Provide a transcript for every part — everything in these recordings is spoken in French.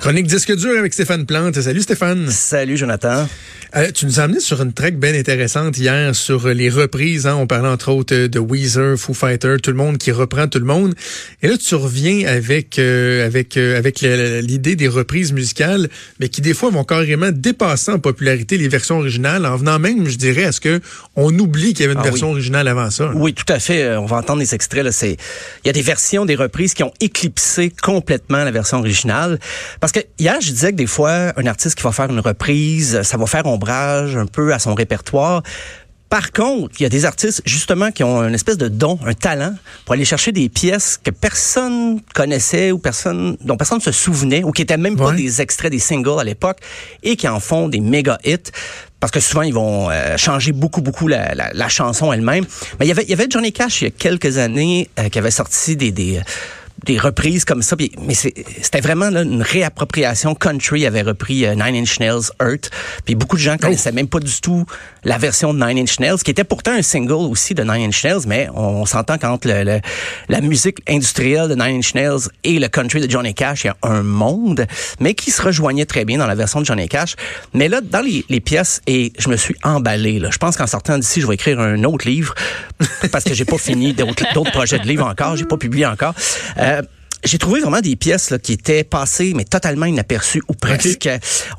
Chronique disque dur avec Stéphane Plante. Salut Stéphane. Salut Jonathan. Euh, tu nous as amené sur une track bien intéressante hier sur les reprises. Hein. On parlait entre autres de Weezer, Foo Fighters, tout le monde qui reprend tout le monde. Et là, tu reviens avec euh, avec euh, avec l'idée des reprises musicales, mais qui des fois vont carrément dépasser en popularité les versions originales, en venant même, je dirais, à ce que on oublie qu'il y avait une Ah version oui. originale avant ça? là. Oui, tout à fait. Euh, On va entendre des extraits. Là. C'est, il y a des versions, des reprises qui ont éclipsé complètement la version originale. Parce que hier, je disais que des fois, un artiste qui va faire une reprise, ça va faire ombrage un peu à son répertoire. Par contre, il y a des artistes justement qui ont une espèce de don, un talent pour aller chercher des pièces que personne connaissait ou personne dont personne ne se souvenait ou qui étaient même pas des extraits des singles à l'époque et qui en font des méga hits parce que souvent ils vont euh, changer beaucoup beaucoup la, la, la chanson elle-même. Mais il y avait il y avait Johnny Cash il y a quelques années euh, qui avait sorti des des des reprises comme ça, puis- mais c'était vraiment là, une réappropriation. Country avait repris euh, Nine Inch Nails, Hurt, puis beaucoup de gens connaissaient même pas du tout la version de Nine Inch Nails, qui était pourtant un single aussi de Nine Inch Nails, mais on, s'entend qu'entre le- le- la musique industrielle de Nine Inch Nails et le country de Johnny Cash, il y a un monde, mais qui se rejoignait très bien dans la version de Johnny Cash. Mais là, dans les, les pièces, et je me suis emballé. Là. Je pense qu'en sortant d'ici, je vais écrire un autre livre parce que j'ai pas fini d'autres d'autres projets de livres encore, j'ai pas publié encore. Euh, j'ai trouvé vraiment des pièces là, qui étaient passées, mais totalement inaperçues ou presque.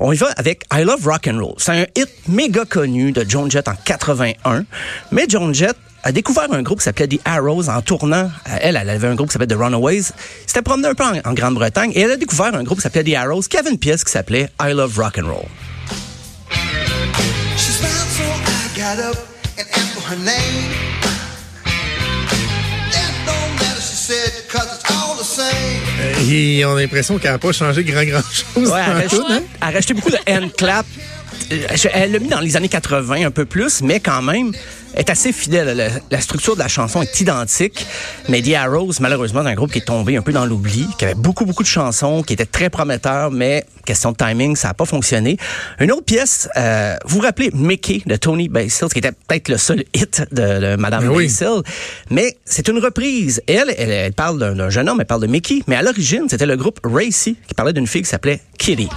On y va avec I Love Rock and Roll. C'est un hit méga connu de Joan Jett en 81. Mais Joan Jett a découvert un groupe qui s'appelait The Arrows en tournant. Euh, Elle, elle avait un groupe qui s'appelait The Runaways. C'était promené un peu en, en Grande-Bretagne et elle a découvert un groupe qui s'appelait The Arrows qui avait une pièce qui s'appelait I Love Rock and Roll. She smiled, so I got up and asked for her name. That don't matter, she said, Et on a l'impression qu'elle n'a pas changé grand grand chose. Ouais, elle, a hein? elle a rajouté beaucoup de hand clap. Euh, Elle l'a mis dans les années 80 un peu plus, mais quand même, est assez fidèle. La, la structure de la chanson est identique, mais The Arrows, malheureusement, c'est un groupe qui est tombé un peu dans l'oubli, qui avait beaucoup, beaucoup de chansons, qui étaient très prometteurs, mais question de timing, ça n'a pas fonctionné. Une autre pièce, euh, vous vous rappelez Mickey de Tony Basil, qui était peut-être le seul hit de, de Madame oui. Basil, mais c'est une reprise. Elle, elle, elle parle d'un d'un jeune homme, elle parle de Mickey, mais à l'origine, c'était le groupe Racy qui parlait d'une fille qui s'appelait Kitty.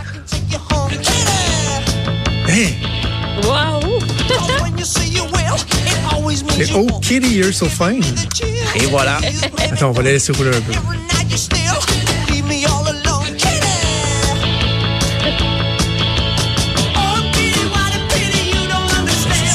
You oh. Kitty, you're so fine. Et voilà. Attends, on va la laisser rouler un peu.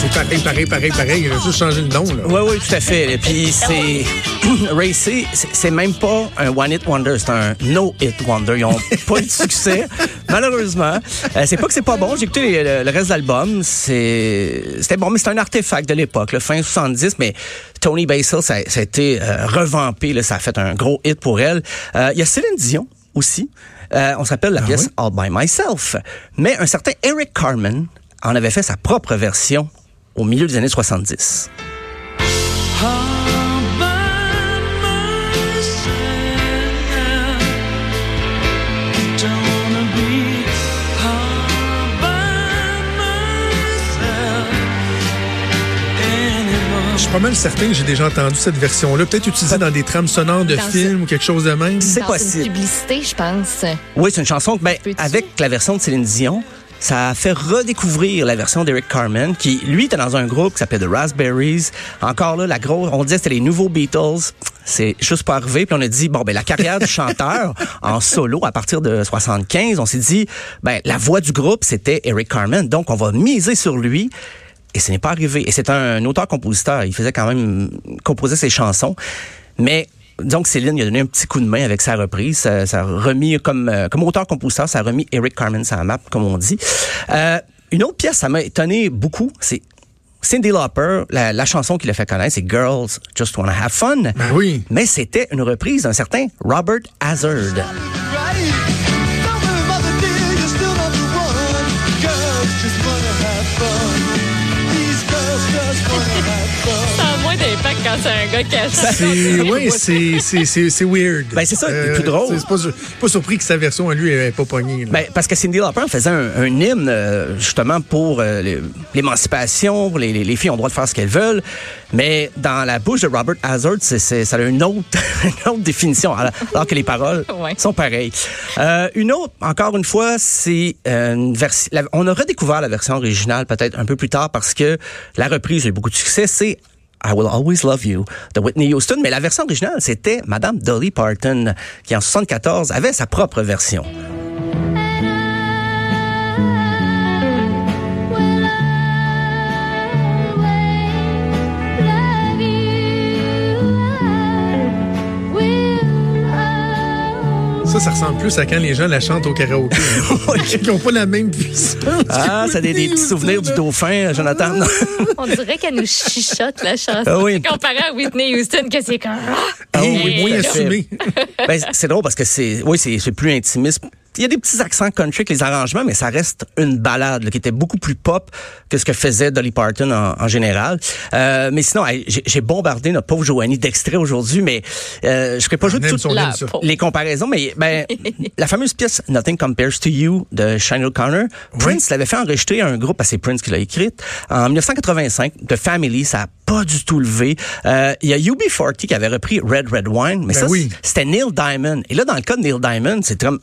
C'est pareil, pareil, pareil, pareil. Il a juste changé le nom. Là. Oui, oui, tout à fait. Et puis c'est Racy, c'est c'est même pas un one hit wonder, c'est un no hit wonder. Ils ont pas eu de succès, malheureusement. Euh, c'est pas que c'est pas bon. J'ai écouté le, le reste de l'album. C'était bon, mais c'est un artefact de l'époque, le fin 70. Mais Tony Basil, ça, ça a été euh, revampé. Là, ça a fait un gros hit pour elle. Euh, Il y a Céline Dion aussi. Euh, on s'appelle la pièce All by Myself. Mais un certain Eric Carmen en avait fait sa propre version au milieu des années 70. Suis pas mal certain que j'ai déjà entendu cette version-là. Peut-être utilisée dans des trames sonores de Dans films ou quelque chose de même. C'est possible. une publicité, je pense. Oui, c'est une chanson que, ben, avec la version de Céline Dion, ça a fait redécouvrir la version d'Eric Carmen, qui, lui, était dans un groupe qui s'appelait The Raspberries. Encore là, la grosse, on disait que c'était les nouveaux Beatles. C'est juste pas arrivé. Puis on a dit, bon, ben, la carrière du chanteur en solo à partir de 75, on s'est dit, ben, la voix du groupe, c'était Eric Carmen. Donc, on va miser sur lui. Et ce n'est pas arrivé. Et c'est un auteur-compositeur. Il faisait quand même composer ses chansons. Mais donc Céline il a donné un petit coup de main avec sa reprise. Ça, ça a remis comme euh, comme auteur-compositeur, ça a remis Eric Carmen sur la map, comme on dit. Euh, une autre pièce, ça m'a étonné beaucoup. C'est Cindy Lauper, la, la chanson qui l'a fait connaître, c'est Girls Just Wanna Have Fun. Ben oui. Mais c'était une reprise d'un certain Robert Hazard. Quand c'est un gars qui a. C'est, oui, c'est, c'est, c'est, c'est weird. Ben, c'est ça, le plus drôle. C'est c'est pas, pas surpris que sa version à lui n'est pas pognée. Ben, parce que Cindy Lauper faisait un, un hymne euh, justement pour euh, l'émancipation, pour les, les- les filles ont le droit de faire ce qu'elles veulent. Mais dans la bouche de Robert Hazard, c'est, c'est- ça a une autre, une autre définition, alors, alors que les paroles Ouais. sont pareilles. Euh, une autre, encore une fois, c'est euh, une version. On a redécouvert la version originale peut-être un peu plus tard parce que la reprise a eu beaucoup de succès. C'est I Will Always Love You de Whitney Houston, mais la version originale, c'était Madame Dolly Parton, qui en 74 avait sa propre version. Ça, ça ressemble plus à quand les gens la chantent au karaoké. hein. Ils n'ont pas la même puissance. Ah, ça a des, des petits souvenirs du dauphin, Jonathan. On dirait qu'elle nous chichote la chanson. Ah oui. Comparé à Whitney Houston, que c'est comme. Ah oui, Mais- moins assumé. Ben, c'est drôle parce que c'est, oui, c'est, c'est plus intimiste. Il y a des petits accents country avec les arrangements, mais ça reste une balade là, qui était beaucoup plus pop que ce que faisait Dolly Parton en, en général. Euh, mais sinon, j'ai, j'ai bombardé notre pauvre Joanie d'extraits aujourd'hui, mais euh, je ferai pas jouer toutes les comparaisons, mais ben, la fameuse pièce Nothing Compares to You de Shane O'Connor, Prince l'avait fait enregistrer à un groupe, c'est Prince qui l'a écrite, en 1985, The Family, ça a pas du tout levé. Euh, Il y a UB40 qui avait repris Red Red Wine, mais Ben ça, oui. c'était Neil Diamond. Et là, dans le cas de Neil Diamond, c'est comme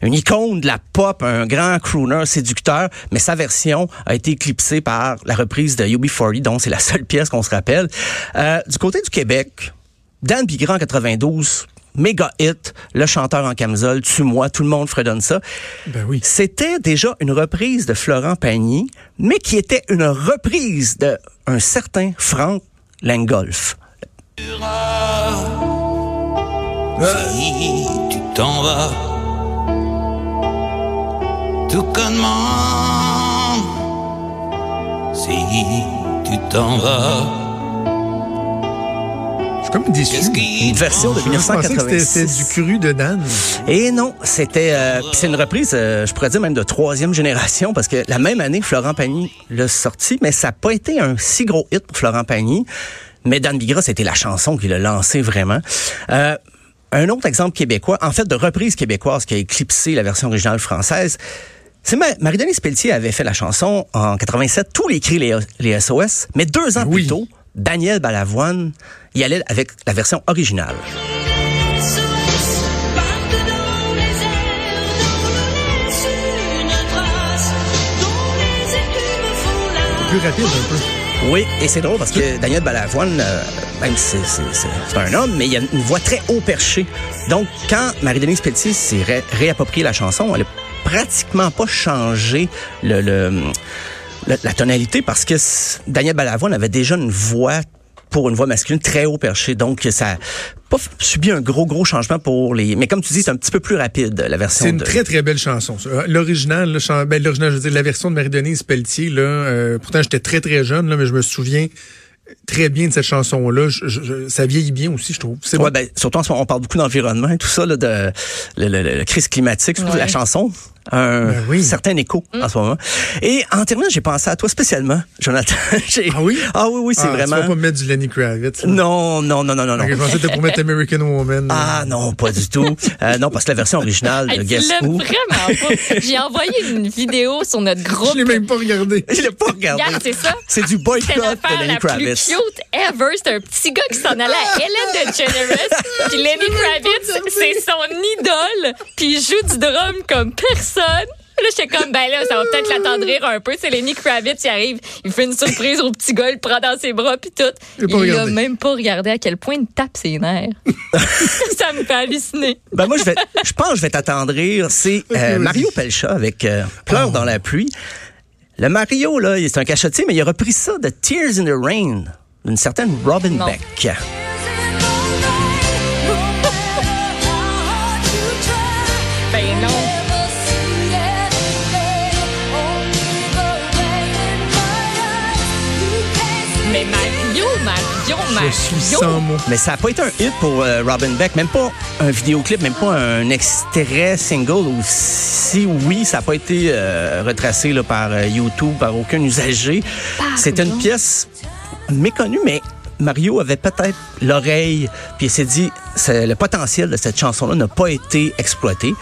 une icône de la pop, un grand crooner séducteur, mais sa version a été éclipsée par la reprise de UB40, donc c'est la seule pièce qu'on se rappelle. Euh, du côté du Québec, Dan Bigrand en 92, méga hit, le chanteur en camisole, tue-moi, tout le monde fredonne ça. Ben oui. C'était déjà une reprise de Florent Pagny, mais qui était une reprise de un certain Frank Langolf. Si tu t'en vas, tout connement. Si tu t'en vas, Je suis comme déçu. Une version de Je pensais que c'était 1986. c'était du cru de Dan. Et non, c'était euh, c'est une reprise, euh, je pourrais dire même de troisième génération, parce que la même année, Florent Pagny l'a sorti, mais ça n'a pas été un si gros hit pour Florent Pagny. Mais Dan Bigra, c'était la chanson qui l'a lancé vraiment. Euh, un autre exemple québécois, en fait de reprise québécoise qui a éclipsé la version originale française, c'est Ma- Marie-Denise Pelletier avait fait la chanson en 87, tous les cris les, les SOS, mais deux ans Oui. plus tôt, Daniel Balavoine y allait avec la version originale. Plus rapide un peu. Oui, et c'est drôle parce que Daniel Balavoine, euh, même si c'est, c'est- un homme, mais il a une voix très haut perchée. Donc, quand Marie-Denise Pelletier s'est ré- réapproprié la chanson, elle a pratiquement pas changé le, le- le- la tonalité parce que Daniel Balavoine avait déjà une voix pour une voix masculine très haut perchée. Donc, ça a pas subi un gros, gros changement pour les... Mais comme tu dis, c'est un petit peu plus rapide, la version C'est une de... très, très belle chanson. ça. L'original, le chan- ben, l'original, je veux dire, la version de Marie-Denise Pelletier, là, euh, pourtant j'étais très, très jeune, là, mais je me souviens très bien de cette chanson-là. Je- je- je- ça vieillit bien aussi, je trouve. C'est Ouais, bon. ben, surtout en ce moment, on parle beaucoup d'environnement et tout ça, là, de le, le- le- la crise climatique, surtout Ouais. la chanson. Un Ben oui. certain écho Mm. en ce moment. Et en terminant, j'ai pensé à toi spécialement, Jonathan. Ah oui? Ah oui, oui, c'est Ah, Tu vraiment. vas pas me mettre du Lenny Kravitz. là. Non, non, non, non, non, non. Ok, je pensais que c'était pour mettre American Woman. Ah non, pas du tout. Euh, non, parce que la version originale de tu Guess Who. vraiment pas. J'ai envoyé une vidéo sur notre groupe. je l'ai même pas regardé. Je l'ai pas regardé. Regarde, c'est ça. C'est du boycott de Lenny la plus Kravitz. cute ever. C'est un petit gars qui s'en allait à Ellen DeGeneres. Puis Lenny Kravitz, c'est son idole. Puis il joue du drum comme personne. Là, j'étais comme, ben là, ça va peut-être l'attendrir un peu. C'est Lenny Kravitz, il arrive, il fait une surprise au petit gars, il le prend dans ses bras, puis tout. Il Il a même pas regardé à quel point il tape ses nerfs. ça me fait halluciner. Ben moi, je, vais, je pense que je vais t'attendrir. C'est euh. Mario Pelcha avec euh, Pleure dans la pluie. Le Mario, là, c'est un cachotier, mais il a repris ça de Tears in the Rain d'une certaine Robin Non. Beck. Suis sans mots. Mais ça n'a pas été un hit pour euh, Robin Beck, même pas un vidéoclip, même pas un extrait single. Ou si oui, ça n'a pas été euh, retracé là, par euh, YouTube, par aucun usager. C'était une pièce méconnue, mais Mario avait peut-être l'oreille, puis il s'est dit, le potentiel de cette chanson-là n'a pas été exploité.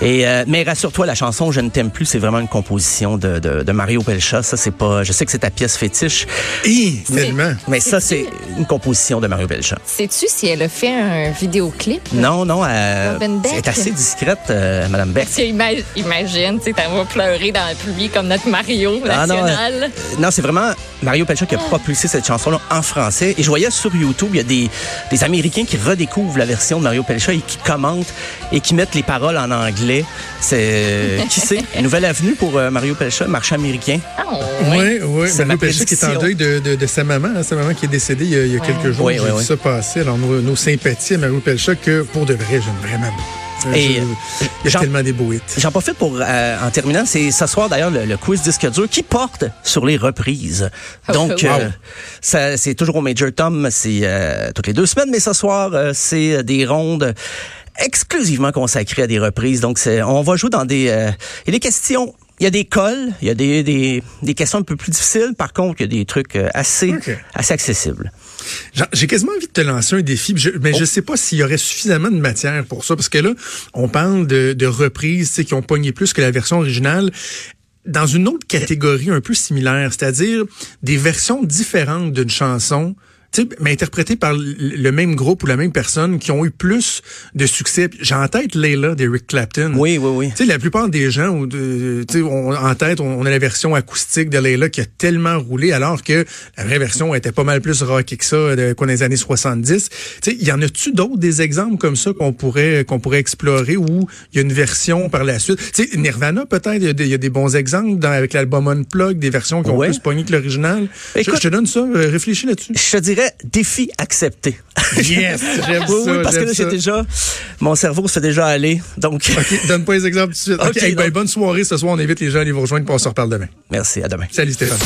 Et euh, mais rassure-toi, la chanson Je ne t'aime plus, c'est vraiment une composition de, de, de Mario Pelcha. Ça, c'est pas. Je sais que c'est ta pièce fétiche, Hi, tellement. mais ça, c'est une composition de Mario Pelcha. Sais-tu si elle a fait un vidéoclip? Non, non, euh, Robin Beck. c'est assez discrète, euh, Madame Beck. Tu ima- imagines, tu sais, t'en vas pleurer dans la pluie comme notre Mario Ah, non, national. euh, non, c'est vraiment Mario Pelcha qui a propulsé cette chanson-là en français. Et je voyais sur YouTube, il y a des, des Américains qui redécouvrent la version de Mario Pelcha et qui commentent et qui mettent les paroles en anglais. C'est qui sait? Une nouvelle avenue pour euh, Mario Pelcha, marché américain. Ah, Oui, oui. C'est Mario ma Pelcha qui est en deuil de, de, de sa maman, hein, sa maman qui est décédée il y a, il y a quelques jours. Oui, oui, vu oui. ça passer. Alors, nos, nos sympathies à Mario Pelcha que, pour de vrai, j'aime vraiment beaucoup. Euh, Et, je- euh, il y a tellement des beaux hits. J'en profite pour, euh, en terminant, c'est ce soir d'ailleurs le, le quiz disque dur qui porte sur les reprises. Donc, Oh, euh, ça, c'est toujours au Major Tom, c'est euh, toutes les deux semaines, mais ce soir, euh, c'est des rondes exclusivement consacrées à des reprises. Donc, c'est, on va jouer dans des, euh, il y a des questions. Il y a des cols, il y a des, des, des questions un peu plus difficiles. Par contre, il y a des trucs assez accessibles. J'ai quasiment envie de te lancer un défi, je- mais Oh. je sais pas s'il y aurait suffisamment de matière pour ça, parce que là, on parle de, de reprises tu sais, qui ont pogné plus que la version originale dans une autre catégorie un peu similaire, c'est-à-dire des versions différentes d'une chanson. Tu sais, Mais interprétées par le- même groupe ou la même personne qui ont eu plus de succès. J'ai en tête Layla d'Eric Clapton. Oui, oui, oui. Tu sais, la plupart des gens, ou de, tu sais, on- en tête, on, on a la version acoustique de Layla qui a tellement roulé, alors que la vraie version était pas mal plus rockée que ça, de, quoi, dans les années 70. Tu sais, il y en a-tu d'autres des exemples comme ça qu'on pourrait qu'on pourrait explorer où il y a une version par la suite? Tu sais, Nirvana, peut-être, il y a des- il y, a des bons exemples dans, avec l'album Unplug, des versions qui ont Ouais. plus pogné que l'original. Je, je te donne ça, euh, réfléchis là-dessus. Je te dirais défi accepté. Yes, j'aime oui, ça. oui, parce que là, j'ai déjà, mon cerveau se fait déjà aller. Donc, OK, donne pas les exemples tout de suite. OK, hey, ben, bonne soirée ce soir. On invite les gens à aller vous rejoindre, puis on se reparle demain. merci, à demain. Salut Stéphane.